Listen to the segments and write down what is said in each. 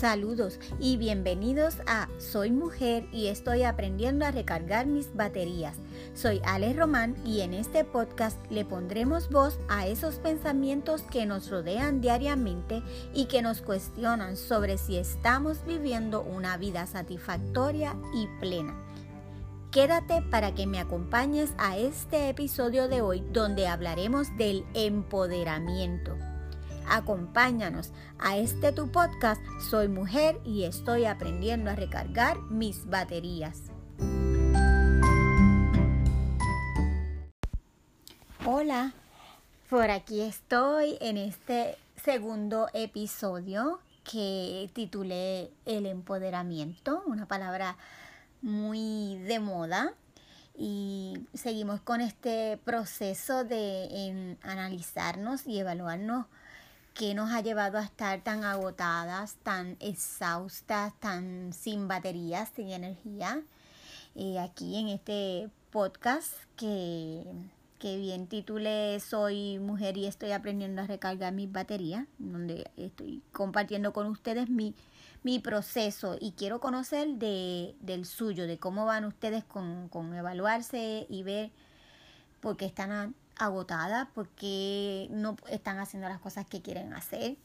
Saludos y bienvenidos a Soy Mujer y estoy aprendiendo a recargar mis baterías. Soy Ale Román y en este podcast le pondremos voz a esos pensamientos que nos rodean diariamente y que nos cuestionan sobre si estamos viviendo una vida satisfactoria y plena. Quédate para que me acompañes a este episodio de hoy donde hablaremos del empoderamiento. Acompáñanos a este tu podcast. Soy mujer y estoy aprendiendo a recargar mis baterías. Hola, por aquí estoy en este segundo episodio que titulé El empoderamiento, una palabra muy de moda y seguimos con este proceso de analizarnos y evaluarnos que nos ha llevado a estar tan agotadas, tan exhaustas, tan sin baterías, sin energía. Eh, aquí en este podcast que, que bien titulé Soy mujer y estoy aprendiendo a recargar mis baterías, donde estoy compartiendo con ustedes mi, mi proceso y quiero conocer de, del suyo, de cómo van ustedes con, con evaluarse y ver por qué están agotadas porque no están haciendo las cosas que quieren hacer.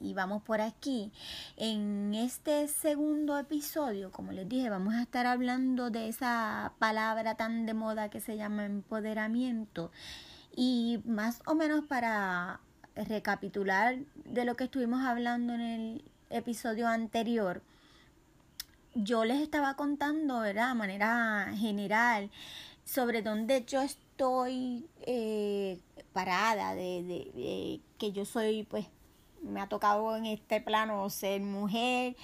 Y, vamos por aquí. En este segundo episodio, como les dije, vamos a estar hablando de esa palabra tan de moda que se llama empoderamiento. Y más o menos para recapitular de lo que estuvimos hablando en el episodio anterior, yo les estaba contando, ¿verdad? De manera general sobre dónde yo estoy eh, parada, de, de, que yo soy, pues, me ha tocado en este plano ser mujer,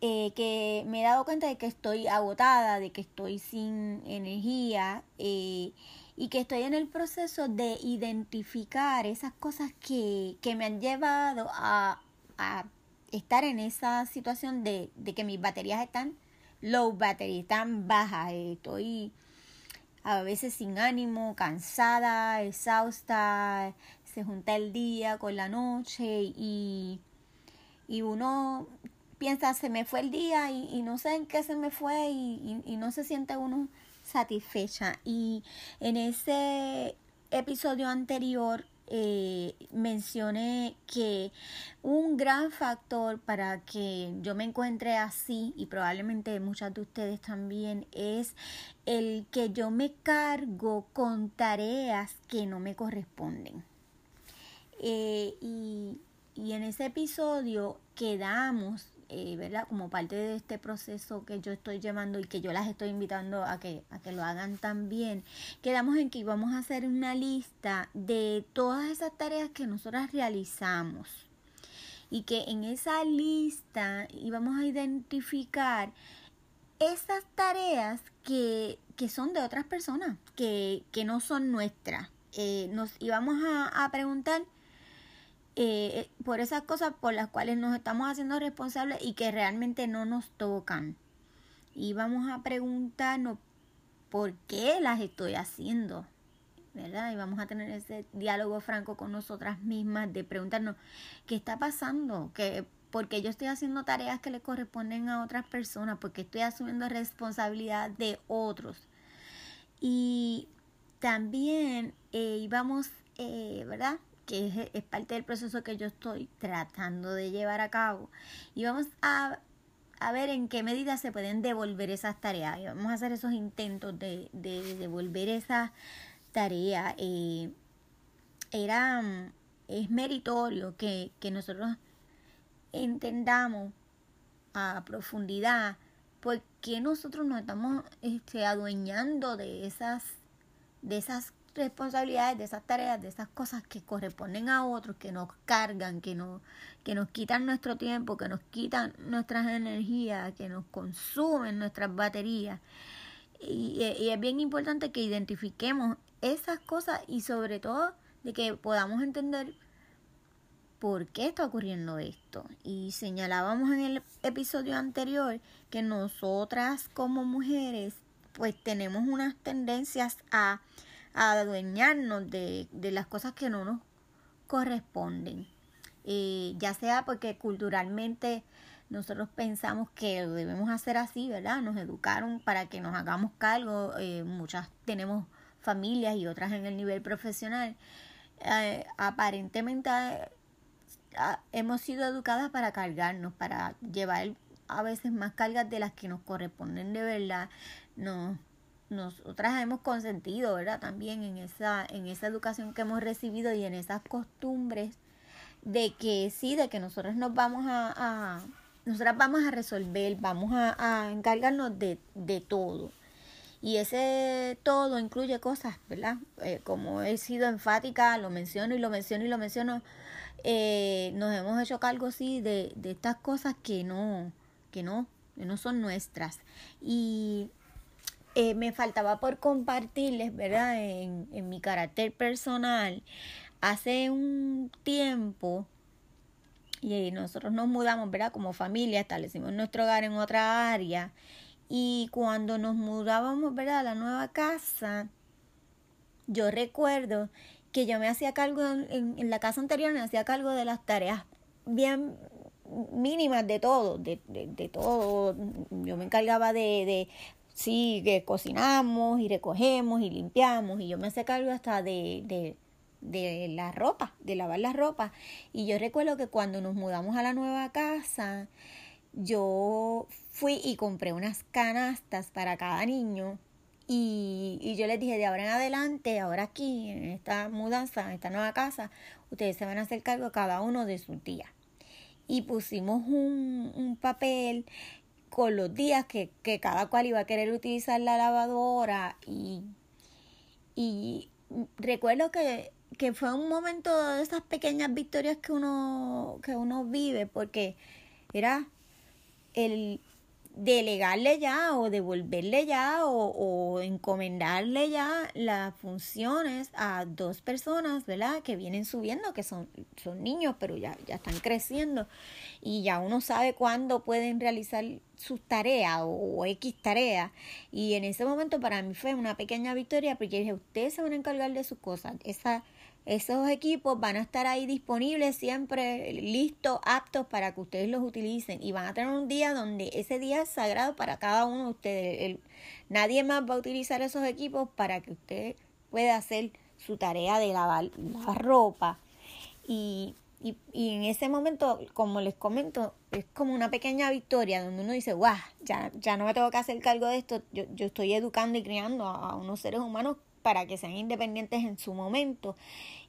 eh, que me he dado cuenta de que estoy agotada, de que estoy sin energía eh, y que estoy en el proceso de identificar esas cosas que, que me han llevado a, a estar en esa situación de, de que mis baterías están low battery, están bajas, estoy a veces sin ánimo, cansada, exhausta, se junta el día con la noche y, y uno piensa, se me fue el día y, no sé en qué se me fue y, y, no se siente uno satisfecha. Y en ese episodio anterior eh, mencioné que un gran factor para que yo me encuentre así y probablemente muchas de ustedes también es el que yo me cargo con tareas que no me corresponden. Eh, y, y en ese episodio quedamos eh, ¿verdad? Como parte de este proceso que yo estoy llevando y que yo las estoy invitando a que, a que lo hagan también, quedamos en que íbamos a hacer una lista de todas esas tareas que nosotras realizamos y que en esa lista íbamos a identificar esas tareas que, que son de otras personas, que, que no son nuestras. Eh, nos íbamos a, a preguntar eh, por esas cosas por las cuales nos estamos haciendo responsables y que realmente no nos tocan. Y vamos a preguntarnos por qué las estoy haciendo, ¿verdad? Y vamos a tener ese diálogo franco con nosotras mismas de preguntarnos qué está pasando, que porque yo estoy haciendo tareas que le corresponden a otras personas, porque estoy asumiendo responsabilidad de otros. Y también eh, íbamos, eh, ¿verdad? Que es, parte del proceso que yo estoy tratando de llevar a cabo. Y vamos a, a ver en qué medida se pueden devolver esas tareas. Y vamos a hacer esos intentos de, de devolver esas tareas. Eh, era, es meritorio que, que nosotros entendamos a profundidad por qué nosotros nos estamos este, adueñando de esas, de esas responsabilidades, de esas tareas, de esas cosas que corresponden a otros, que nos cargan, que nos, que nos quitan nuestro tiempo, que nos quitan nuestras energías, que nos consumen nuestras baterías. Y, y es bien importante que identifiquemos esas cosas y sobre todo de que podamos entender por qué está ocurriendo esto. Y señalábamos en el episodio anterior que nosotras como mujeres pues tenemos unas tendencias a a adueñarnos de, de las cosas que no nos corresponden. Eh, ya sea porque culturalmente nosotros pensamos que lo debemos hacer así, ¿verdad? Nos educaron para que nos hagamos cargo, eh, muchas tenemos familias y otras en el nivel profesional. Eh, aparentemente hemos sido educadas para cargarnos, para llevar a veces más cargas de las que nos corresponden de verdad. Nos, nosotras hemos consentido, ¿verdad? También en esa, en esa educación que hemos recibido y en esas costumbres de que sí, de que nosotros nos vamos a, a nosotras vamos a resolver, vamos a, encargarnos de, de todo. Y ese todo incluye cosas, ¿verdad? Eh, como he sido enfática, lo menciono y lo menciono y lo menciono, eh, nos hemos hecho cargo, sí, de, de estas cosas que no, que no, que no son nuestras. Y eh, me faltaba por compartirles, ¿verdad? En, en mi carácter personal, hace un tiempo, y nosotros nos mudamos, ¿verdad? Como familia, establecimos nuestro hogar en otra área y cuando nos mudábamos, ¿verdad? A la nueva casa, yo recuerdo que yo me hacía cargo, en, la casa anterior me hacía cargo de las tareas bien mínimas de todo, de, de, todo. Yo me encargaba de, de sí, que cocinamos y recogemos y limpiamos y yo me hacía cargo hasta de, de, de la ropa, de lavar la ropa. Y yo recuerdo que cuando nos mudamos a la nueva casa, yo fui y compré unas canastas para cada niño y, y, yo les dije de ahora en adelante, ahora aquí, en esta mudanza, en esta nueva casa, ustedes se van a hacer cargo cada uno de sus días. Y pusimos un, un papel con los días que, que, cada cual iba a querer utilizar la lavadora y, y recuerdo que, que fue un momento de esas pequeñas victorias que uno, que uno vive porque era el delegarle ya o devolverle ya o, encomendarle ya las funciones a dos personas, ¿verdad? Que vienen subiendo, que son, son niños, pero ya, ya están creciendo y ya uno sabe cuándo pueden realizar sus tareas o, o X tareas. Y en ese momento para mí fue una pequeña victoria porque dije, ustedes se van a encargar de sus cosas. Esa esos equipos van a estar ahí disponibles siempre, listos, aptos para que ustedes los utilicen y van a tener un día donde ese día es sagrado para cada uno de ustedes. nadie más va a utilizar esos equipos para que usted pueda hacer su tarea de lavar la ropa. Y, y, y, en ese momento, como les comento, es como una pequeña victoria donde uno dice, guau, ya, ya no me tengo que hacer cargo de esto, yo, yo estoy educando y criando a unos seres humanos para que sean independientes en su momento.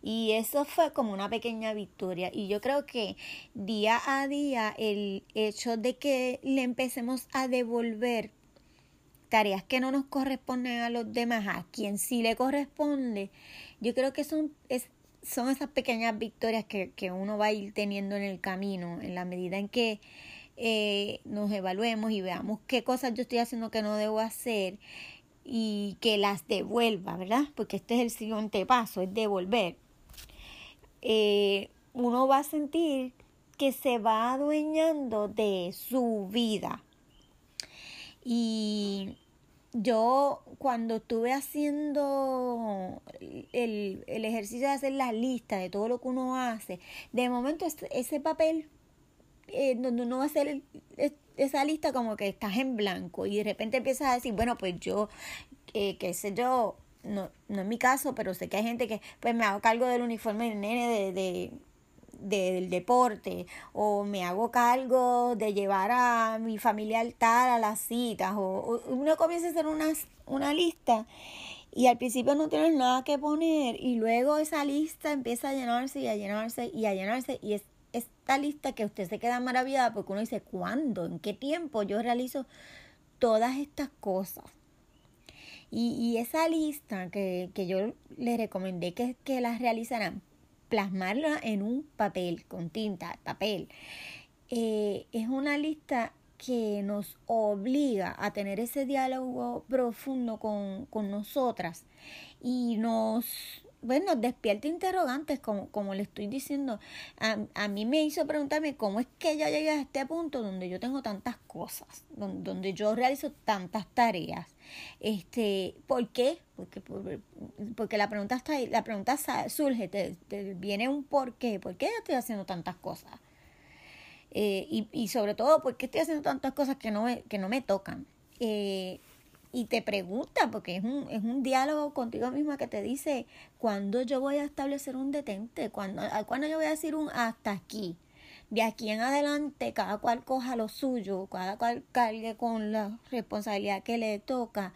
Y eso fue como una pequeña victoria. Y yo creo que día a día el hecho de que le empecemos a devolver tareas que no nos corresponden a los demás, a quien sí le corresponde, yo creo que son, es, son esas pequeñas victorias que, que, uno va a ir teniendo en el camino, en la medida en que eh, nos evaluemos y veamos qué cosas yo estoy haciendo que no debo hacer y que las devuelva, ¿verdad? Porque este es el siguiente paso, es devolver. Eh, uno va a sentir que se va adueñando de su vida. Y yo cuando estuve haciendo el, el, ejercicio de hacer la lista de todo lo que uno hace, de momento ese papel eh, donde uno va a hacer esa lista como que estás en blanco y de repente empiezas a decir, bueno, pues yo, eh, qué sé yo, no, no es mi caso, pero sé que hay gente que pues me hago cargo del uniforme del nene de, de, del deporte o me hago cargo de llevar a mi familia tal a las citas o, uno comienza a hacer una, una lista y al principio no tienes nada que poner y luego esa lista empieza a llenarse y a llenarse y a llenarse y es esta lista que usted se queda maravillada porque uno dice, ¿cuándo? ¿En qué tiempo yo realizo todas estas cosas? Y, y esa lista que, que yo le recomendé que, que las realizaran, plasmarla en un papel, con tinta, papel, eh, es una lista que nos obliga a tener ese diálogo profundo con, con nosotras y nos bueno, despierta interrogantes, como, como le estoy diciendo. A, a, mí me hizo preguntarme cómo es que ya llegué a este punto donde yo tengo tantas cosas, donde, yo realizo tantas tareas. Este, ¿Por qué? Porque, porque la pregunta está ahí, la pregunta surge, te, te viene un por qué. ¿Por qué yo estoy haciendo tantas cosas? Eh, y, y, sobre todo, ¿por qué estoy haciendo tantas cosas que no me, que no me tocan? Eh, y te pregunta, porque es un, es un diálogo contigo misma que te dice, ¿cuándo yo voy a establecer un detente? ¿Cuándo, ¿Cuándo yo voy a decir un hasta aquí? De aquí en adelante, cada cual coja lo suyo, cada cual cargue con la responsabilidad que le toca.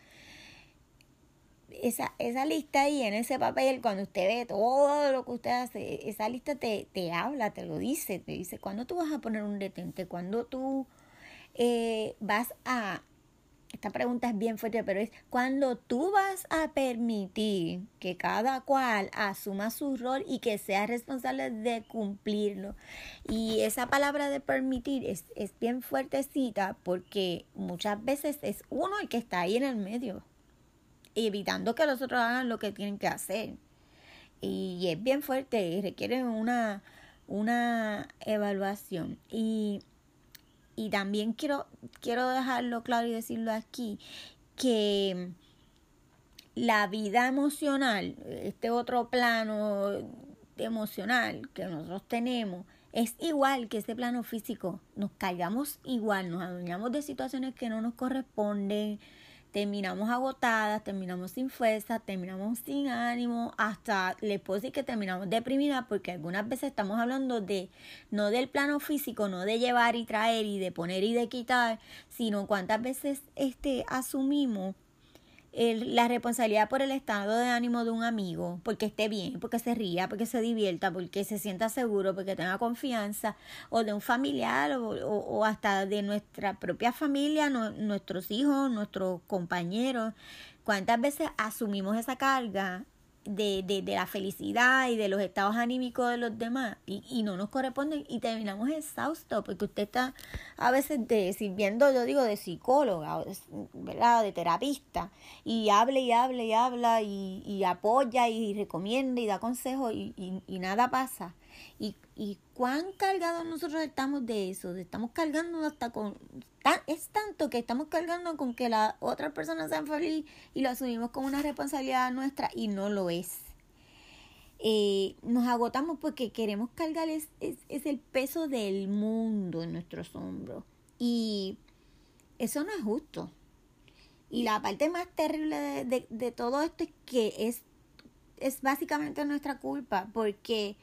Esa, esa lista ahí en ese papel, cuando usted ve todo lo que usted hace, esa lista te, te habla, te lo dice, te dice, ¿cuándo tú vas a poner un detente? ¿Cuándo tú eh, vas a esta pregunta es bien fuerte, pero es cuando tú vas a permitir que cada cual asuma su rol y que sea responsable de cumplirlo. Y esa palabra de permitir es, es bien fuertecita porque muchas veces es uno el que está ahí en el medio, evitando que los otros hagan lo que tienen que hacer. Y es bien fuerte y requiere una, una evaluación. Y y también quiero, quiero dejarlo claro y decirlo aquí, que la vida emocional, este otro plano emocional que nosotros tenemos, es igual que ese plano físico. Nos cargamos igual, nos adueñamos de situaciones que no nos corresponden, terminamos agotadas, terminamos sin fuerza, terminamos sin ánimo, hasta le puedo decir que terminamos deprimidas porque algunas veces estamos hablando de no del plano físico, no de llevar y traer y de poner y de quitar, sino cuántas veces este asumimos el, la responsabilidad por el estado de ánimo de un amigo, porque esté bien, porque se ría, porque se divierta, porque se sienta seguro, porque tenga confianza, o de un familiar, o, o, hasta de nuestra propia familia, nuestros hijos, nuestros compañeros. ¿Cuántas veces asumimos esa carga de, de, de, la felicidad y de los estados anímicos de los demás y, y no nos corresponden y terminamos exhaustos porque usted está a veces de, sirviendo, yo digo, de psicóloga, ¿verdad? De terapista y habla y habla y habla y, y apoya y recomienda y da consejos y, y, y nada pasa. Y, y cuán cargados nosotros estamos de eso, estamos cargando hasta con... es tanto que estamos cargando con que la otra persona sea feliz y lo asumimos como una responsabilidad nuestra y no lo es. Eh, nos agotamos porque queremos cargar es, el peso del mundo en nuestros hombros. Y eso no es justo. Y la parte más terrible de, de, de todo esto es que es, es básicamente nuestra culpa porque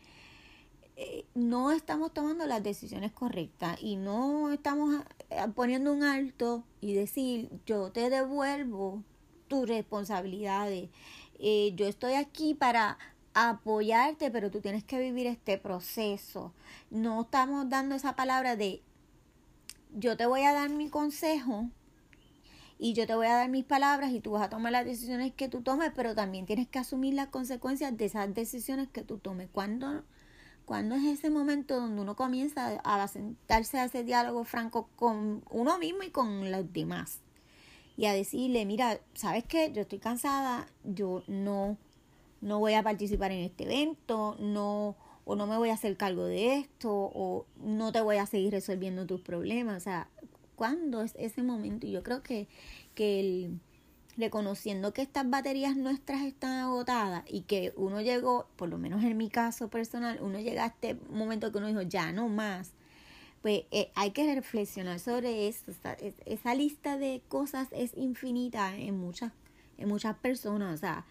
eh, no estamos tomando las decisiones correctas y no estamos eh, poniendo un alto y decir yo te devuelvo tus responsabilidades. Eh, yo estoy aquí para apoyarte, pero tú tienes que vivir este proceso. No estamos dando esa palabra de yo te voy a dar mi consejo y yo te voy a dar mis palabras y tú vas a tomar las decisiones que tú tomes, pero también tienes que asumir las consecuencias de esas decisiones que tú tomes. Cuando cuando es ese momento donde uno comienza a sentarse a ese diálogo franco con uno mismo y con los demás? Y a decirle, mira, ¿sabes qué? Yo estoy cansada, yo no, no voy a participar en este evento, no, o no me voy a hacer cargo de esto, o no te voy a seguir resolviendo tus problemas. O sea, ¿cuándo es ese momento? Y yo creo que, que el reconociendo que estas baterías nuestras están agotadas y que uno llegó, por lo menos en mi caso personal, uno llega a este momento que uno dijo, ya no más, pues eh, hay que reflexionar sobre esto. Esa, lista de cosas es infinita en muchas, en muchas personas, o sea,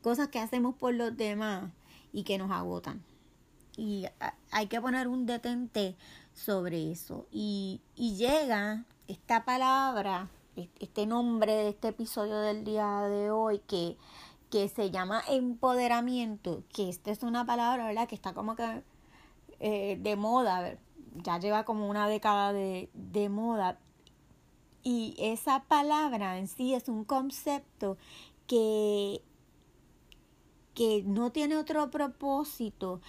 cosas que hacemos por los demás y que nos agotan. Y hay que poner un detente sobre eso. Y llega esta palabra este nombre de este episodio del día de hoy que, que se llama empoderamiento, que esta es una palabra, ¿verdad? Que está como que eh, de moda, ya lleva como una década de, de moda. Y esa palabra en sí es un concepto que, que no tiene otro propósito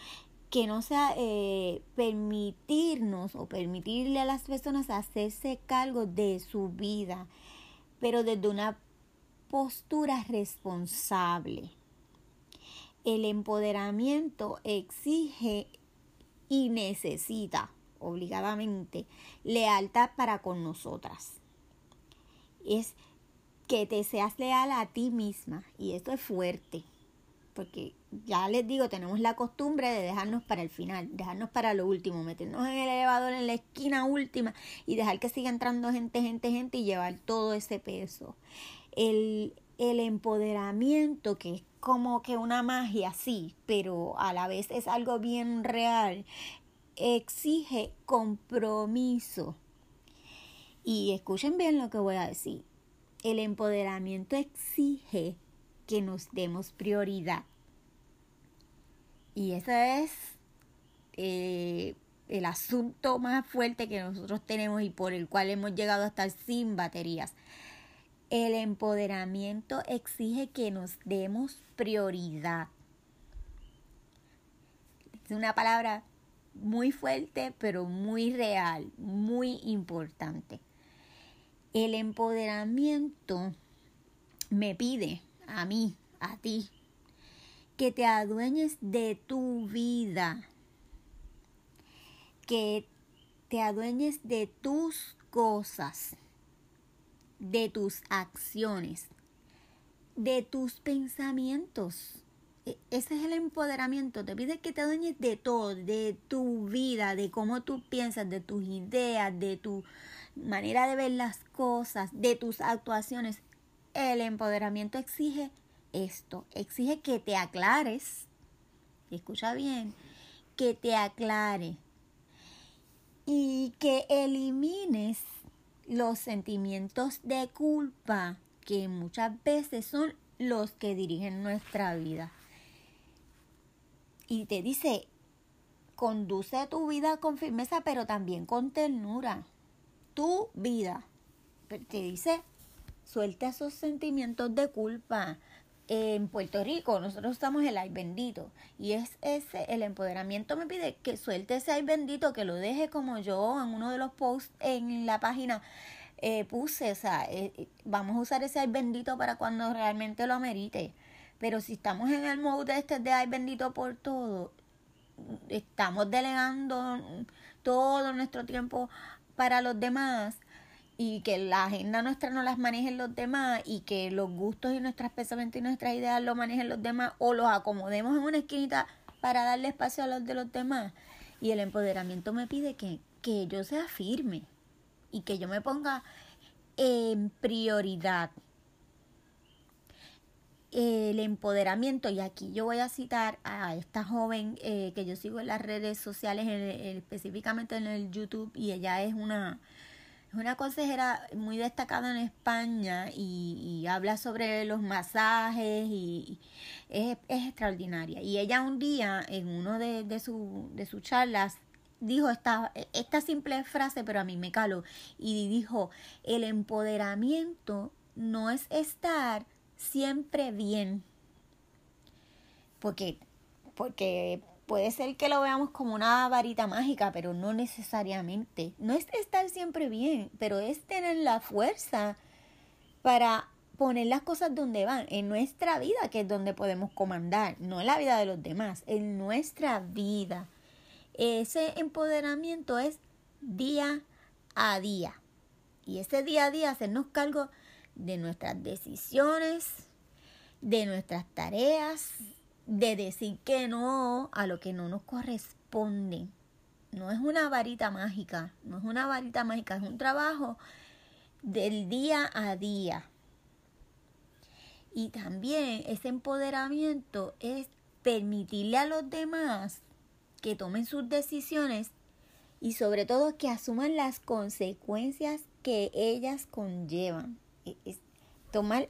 que no sea eh, permitirnos o permitirle a las personas hacerse cargo de su vida, pero desde una postura responsable. El empoderamiento exige y necesita obligadamente lealtad para con nosotras. Es que te seas leal a ti misma y esto es fuerte porque ya les digo, tenemos la costumbre de dejarnos para el final, dejarnos para lo último, meternos en el elevador en la esquina última y dejar que siga entrando gente, gente, gente y llevar todo ese peso. El, el empoderamiento, que es como que una magia, sí, pero a la vez es algo bien real, exige compromiso. Y escuchen bien lo que voy a decir. El empoderamiento exige que nos demos prioridad. Y ese es eh, el asunto más fuerte que nosotros tenemos y por el cual hemos llegado a estar sin baterías. El empoderamiento exige que nos demos prioridad. Es una palabra muy fuerte, pero muy real, muy importante. El empoderamiento me pide a mí, a ti, que te adueñes de tu vida, que te adueñes de tus cosas, de tus acciones, de tus pensamientos. E, ese es el empoderamiento. Te pide que te adueñes de todo, de tu vida, de cómo tú piensas, de tus ideas, de tu manera de ver las cosas, de tus actuaciones. El empoderamiento exige esto, exige que te aclares, escucha bien, que te aclare y que elimines los sentimientos de culpa que muchas veces son los que dirigen nuestra vida. Y te dice, conduce tu vida con firmeza, pero también con ternura. Tu vida. Te dice, suelta esos sentimientos de culpa. En Puerto Rico nosotros estamos el ay bendito y es ese el empoderamiento me pide que suelte ese ay bendito que lo deje como yo en uno de los posts en la página eh, puse, o sea, eh, eh, vamos a usar ese ay bendito para cuando realmente lo amerite. Pero si estamos en el mode este de ay bendito por todo, estamos delegando todo nuestro tiempo para los demás y que la agenda nuestra no las manejen los demás y que los gustos y nuestros pensamientos y nuestras ideas lo manejen los demás o los acomodemos en una esquinita para darle espacio a los de los demás. Y el empoderamiento me pide que, que yo sea firme, y que yo me ponga en prioridad el empoderamiento, y aquí yo voy a citar a esta joven eh, que yo sigo en las redes sociales, específicamente en el YouTube, y ella es una, una consejera muy destacada en España y, habla sobre los masajes y, es, extraordinaria. Y ella un día en uno de, de, su, de sus charlas dijo esta, esta simple frase, pero a mí me caló, y dijo, el empoderamiento no es estar siempre bien, porque, porque puede ser que lo veamos como una varita mágica, pero no necesariamente. No es estar siempre bien, pero es tener la fuerza para poner las cosas donde van, en nuestra vida, que es donde podemos comandar, no en la vida de los demás, en nuestra vida. Ese empoderamiento es día a día. Y ese día a día hacernos cargo de nuestras decisiones, de nuestras tareas, de decir que no a lo que no nos corresponde. No es una varita mágica, no es una varita mágica, es un trabajo del día a día. Y también ese empoderamiento es permitirle a los demás que tomen sus decisiones y sobre todo que asuman las consecuencias que ellas conllevan. E, tomar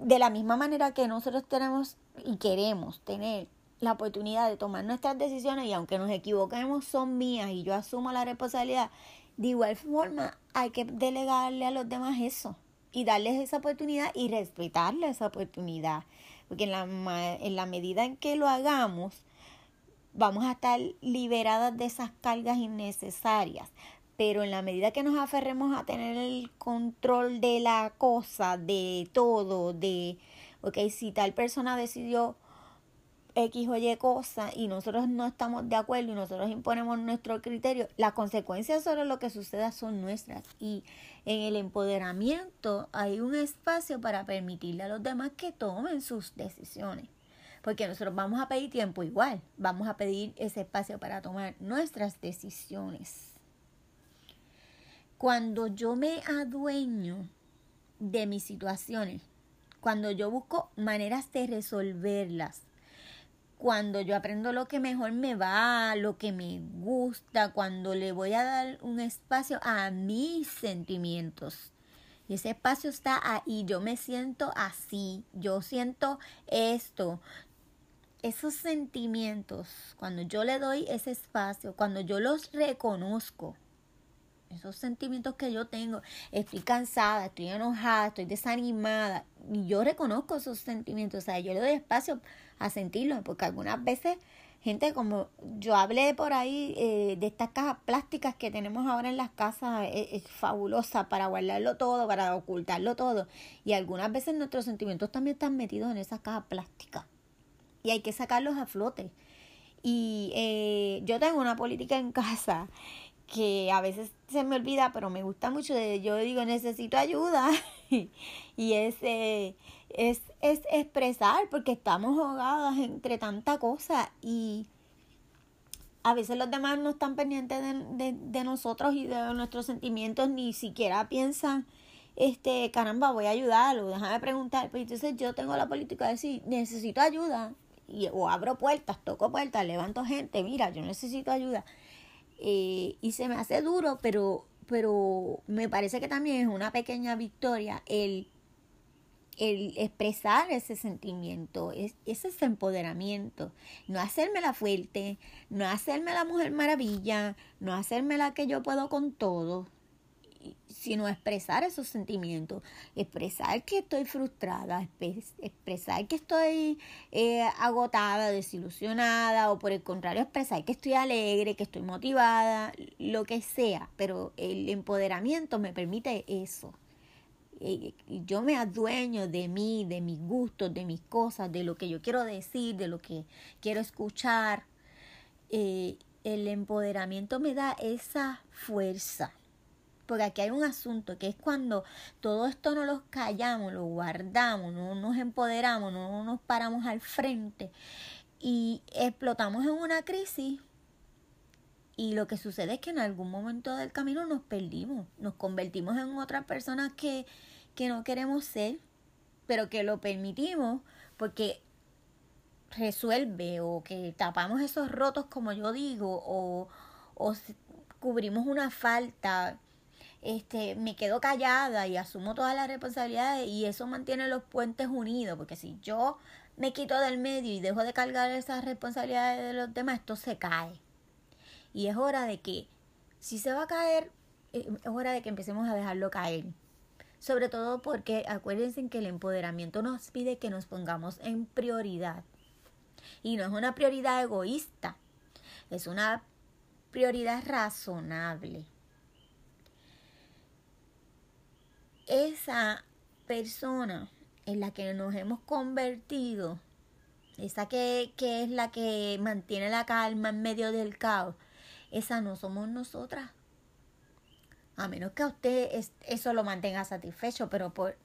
de la misma manera que nosotros tenemos y queremos tener la oportunidad de tomar nuestras decisiones y aunque nos equivoquemos son mías y yo asumo la responsabilidad, de igual forma hay que delegarle a los demás eso y darles esa oportunidad y respetarle esa oportunidad. Porque en la, en la medida en que lo hagamos, vamos a estar liberadas de esas cargas innecesarias. Pero en la medida que nos aferremos a tener el control de la cosa, de todo, de, ok, si tal persona decidió X o Y cosa y nosotros no estamos de acuerdo y nosotros imponemos nuestro criterio, las consecuencias sobre lo que suceda son nuestras. Y en el empoderamiento hay un espacio para permitirle a los demás que tomen sus decisiones. porque nosotros vamos a pedir tiempo igual, vamos a pedir ese espacio para tomar nuestras decisiones. Cuando yo me adueño de mis situaciones, cuando yo busco maneras de resolverlas, cuando yo aprendo lo que mejor me va, lo que me gusta, cuando le voy a dar un espacio a mis sentimientos. Y ese espacio está ahí, yo me siento así, yo siento esto. Esos sentimientos, cuando yo le doy ese espacio, cuando yo los reconozco, esos sentimientos que yo tengo, estoy cansada, estoy enojada, estoy desanimada, y yo reconozco esos sentimientos, o sea, yo le doy espacio a sentirlos, porque algunas veces, gente, como yo hablé por ahí eh, de estas cajas plásticas que tenemos ahora en las casas, es, es, fabulosa para guardarlo todo, para ocultarlo todo, y algunas veces nuestros sentimientos también están metidos en esas cajas plásticas, y hay que sacarlos a flote. Y eh, yo tengo una política en casa que a veces se me olvida, pero me gusta mucho. De, yo digo, necesito ayuda. y es, eh, es, es expresar, porque estamos ahogadas entre tanta cosa. Y a veces los demás no están pendientes de, de, de nosotros y de nuestros sentimientos, ni siquiera piensan este, caramba, voy a ayudarlo, déjame preguntar. Pues entonces yo tengo la política de decir, necesito ayuda. Y, o abro puertas, toco puertas, levanto gente, mira, yo necesito ayuda. Eh, y se me hace duro, pero, pero me parece que también es una pequeña victoria el, el expresar ese sentimiento, es, ese empoderamiento, no hacerme la fuerte, no hacerme la mujer maravilla, no hacerme la que yo puedo con todo, sino expresar esos sentimientos, expresar que estoy frustrada, expresar que estoy eh, agotada, desilusionada, o por el contrario, expresar que estoy alegre, que estoy motivada, lo que sea, pero el empoderamiento me permite eso. Yo me adueño de mí, de mis gustos, de mis cosas, de lo que yo quiero decir, de lo que quiero escuchar. Eh, el empoderamiento me da esa fuerza porque aquí hay un asunto que es cuando todo esto no lo callamos, lo guardamos, no nos empoderamos, no nos paramos al frente y explotamos en una crisis y lo que sucede es que en algún momento del camino nos perdimos, nos convertimos en otras personas que, que no queremos ser, pero que lo permitimos porque resuelve o que tapamos esos rotos como yo digo o, o cubrimos una falta este, me quedo callada y asumo todas las responsabilidades y eso mantiene los puentes unidos, porque si yo me quito del medio y dejo de cargar esas responsabilidades de los demás, esto se cae. Y es hora de que, si se va a caer, eh, es hora de que empecemos a dejarlo caer. Sobre todo porque acuérdense que el empoderamiento nos pide que nos pongamos en prioridad. Y no es una prioridad egoísta, es una prioridad razonable. Esa persona en la que nos hemos convertido, esa que, que es la que mantiene la calma en medio del caos, esa no somos nosotras. A menos que a usted eso lo mantenga satisfecho, pero por,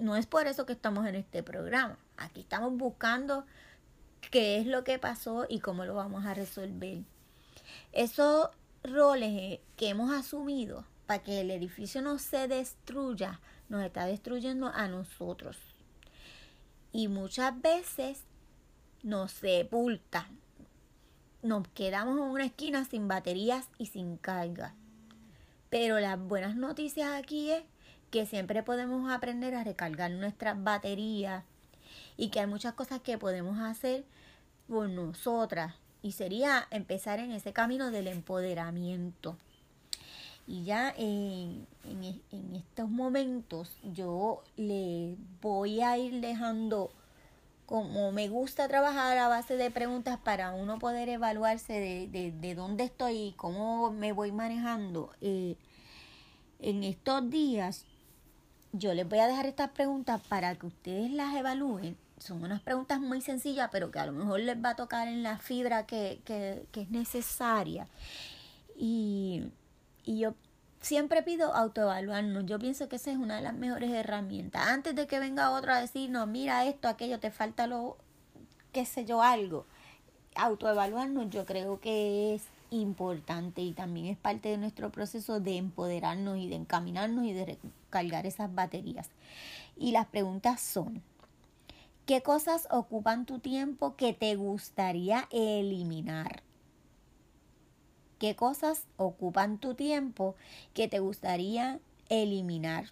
no es por eso que estamos en este programa. Aquí estamos buscando qué es lo que pasó y cómo lo vamos a resolver. Esos roles que hemos asumido para que el edificio no se destruya, nos está destruyendo a nosotros. Y muchas veces nos sepulta. Nos quedamos en una esquina sin baterías y sin carga. Pero las buenas noticias aquí es que siempre podemos aprender a recargar nuestras baterías y que hay muchas cosas que podemos hacer por nosotras. Y sería empezar en ese camino del empoderamiento. Y ya en, en, estos momentos yo le voy a ir dejando, como me gusta trabajar a base de preguntas para uno poder evaluarse de, de, de dónde estoy y cómo me voy manejando. Eh, en estos días yo les voy a dejar estas preguntas para que ustedes las evalúen. Son unas preguntas muy sencillas, pero que a lo mejor les va a tocar en la fibra que, que, que es necesaria. Y y yo siempre pido autoevaluarnos. Yo pienso que esa es una de las mejores herramientas. Antes de que venga otro a decir, no, mira esto, aquello, te falta lo... qué sé yo, algo. Autoevaluarnos yo creo que es importante y también es parte de nuestro proceso de empoderarnos y de encaminarnos y de recargar esas baterías. Y las preguntas son, ¿qué cosas ocupan tu tiempo que te gustaría eliminar? ¿Qué cosas ocupan tu tiempo que te gustaría eliminar?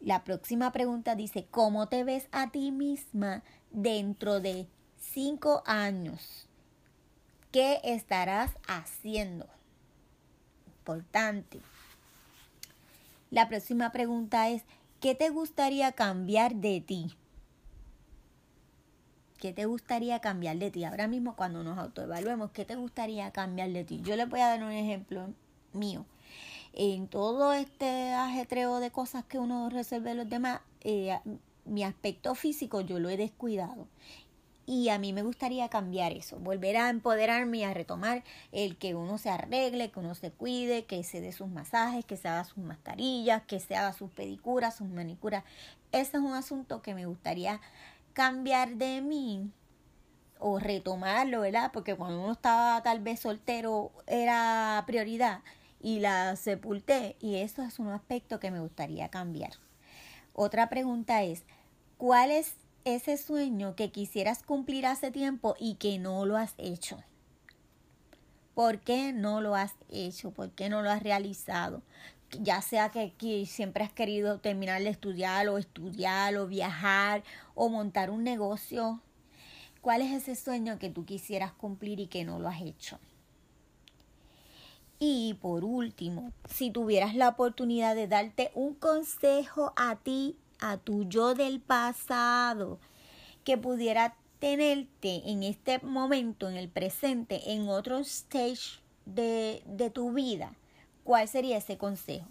La próxima pregunta dice, ¿cómo te ves a ti misma dentro de cinco años? ¿Qué estarás haciendo? Importante. La próxima pregunta es, ¿qué te gustaría cambiar de ti? ¿Qué te gustaría cambiar de ti? Ahora mismo cuando nos autoevaluemos, ¿qué te gustaría cambiar de ti? Yo les voy a dar un ejemplo mío. En todo este ajetreo de cosas que uno resuelve los demás, eh, mi aspecto físico yo lo he descuidado y a mí me gustaría cambiar eso, volver a empoderarme y a retomar el que uno se arregle, que uno se cuide, que se dé sus masajes, que se haga sus mascarillas, que se haga sus pedicuras, sus manicuras. Ese es un asunto que me gustaría cambiar de mí o retomarlo, ¿verdad? Porque cuando uno estaba tal vez soltero era prioridad y la sepulté y eso es un aspecto que me gustaría cambiar. Otra pregunta es, ¿cuál es ese sueño que quisieras cumplir hace tiempo y que no lo has hecho? ¿Por qué no lo has hecho? ¿Por qué no lo has realizado? Ya sea que, siempre has querido terminar de estudiar o estudiar o viajar o montar un negocio. ¿Cuál es ese sueño que tú quisieras cumplir y que no lo has hecho? Y por último, si tuvieras la oportunidad de darte un consejo a ti a tu yo del pasado que pudiera tenerte en este momento, en el presente, en otro stage de, de tu vida, ¿cuál sería ese consejo?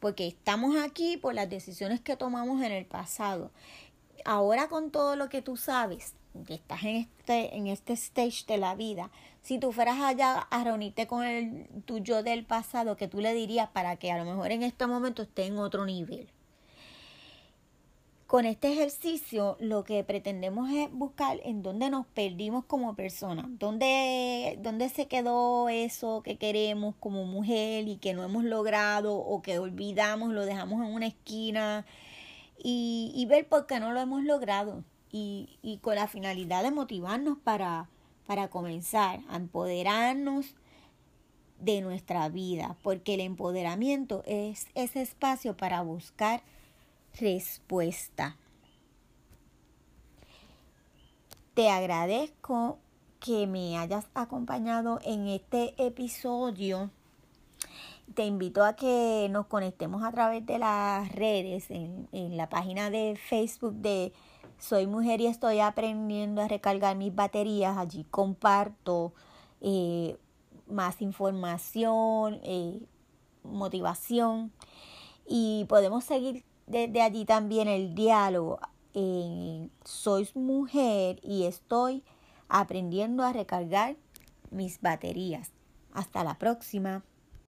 Porque estamos aquí por las decisiones que tomamos en el pasado. Ahora con todo lo que tú sabes, que estás en este, en este stage de la vida, si tú fueras allá a reunirte con el, tu yo del pasado, que tú le dirías para que a lo mejor en este momento esté en otro nivel. Con este ejercicio lo que pretendemos es buscar en dónde nos perdimos como personas, dónde, dónde se quedó eso que queremos como mujer y que no hemos logrado o que olvidamos, lo dejamos en una esquina y, y ver por qué no lo hemos logrado. Y, y con la finalidad de motivarnos para, para comenzar a empoderarnos de nuestra vida, porque el empoderamiento es ese espacio para buscar respuesta. Te agradezco que me hayas acompañado en este episodio. Te invito a que nos conectemos a través de las redes, en, la página de Facebook de Soy Mujer y estoy aprendiendo a recargar mis baterías. Allí comparto eh, más información, eh, motivación y podemos seguir desde allí también el diálogo. en sois mujer y estoy aprendiendo a recargar mis baterías. Hasta la próxima.